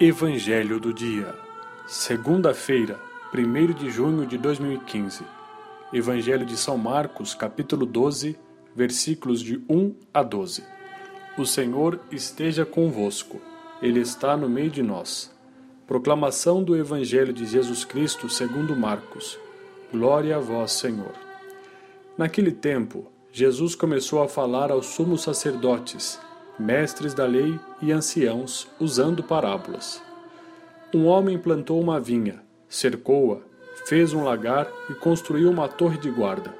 Evangelho do Dia, segunda-feira, 1 de junho de 2015. Evangelho de São Marcos, capítulo 12, versículos de 1 a 12. O Senhor esteja convosco, Ele está no meio de nós. Proclamação do Evangelho de Jesus Cristo segundo Marcos. Glória a vós, Senhor. Naquele tempo, Jesus começou a falar aos sumos sacerdotes mestres da lei e anciãos, usando parábolas. Um homem plantou uma vinha, cercou-a, fez um lagar e construiu uma torre de guarda.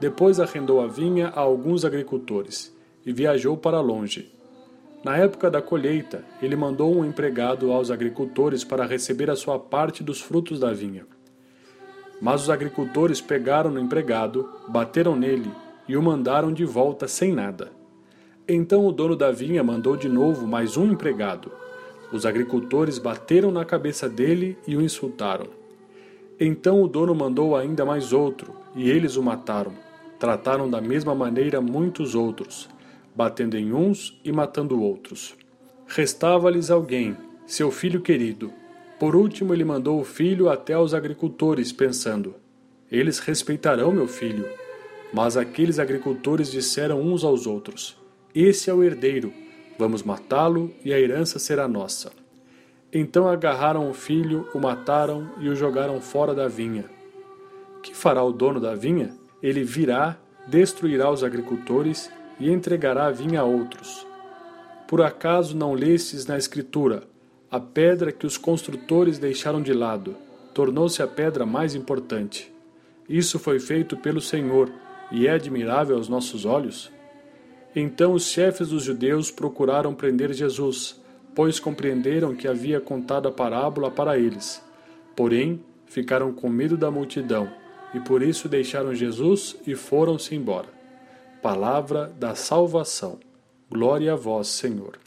Depois arrendou a vinha a alguns agricultores e viajou para longe. Na época da colheita, ele mandou um empregado aos agricultores para receber a sua parte dos frutos da vinha. Mas os agricultores pegaram no empregado, bateram nele e o mandaram de volta sem nada. Então o dono da vinha mandou de novo mais um empregado. Os agricultores bateram na cabeça dele e o insultaram. Então o dono mandou ainda mais outro, e eles o mataram. Trataram da mesma maneira muitos outros, batendo em uns e matando outros. Restava-lhes alguém, seu filho querido. Por último, ele mandou o filho até aos agricultores, pensando: Eles respeitarão meu filho. Mas aqueles agricultores disseram uns aos outros: esse é o herdeiro, vamos matá-lo e a herança será nossa. Então agarraram o filho, o mataram e o jogaram fora da vinha. Que fará o dono da vinha? Ele virá, destruirá os agricultores e entregará a vinha a outros. Por acaso não lestes na Escritura a pedra que os construtores deixaram de lado, tornou-se a pedra mais importante. Isso foi feito pelo Senhor e é admirável aos nossos olhos? Então os chefes dos judeus procuraram prender Jesus, pois compreenderam que havia contado a parábola para eles. Porém, ficaram com medo da multidão, e por isso deixaram Jesus e foram-se embora. Palavra da salvação. Glória a vós, Senhor.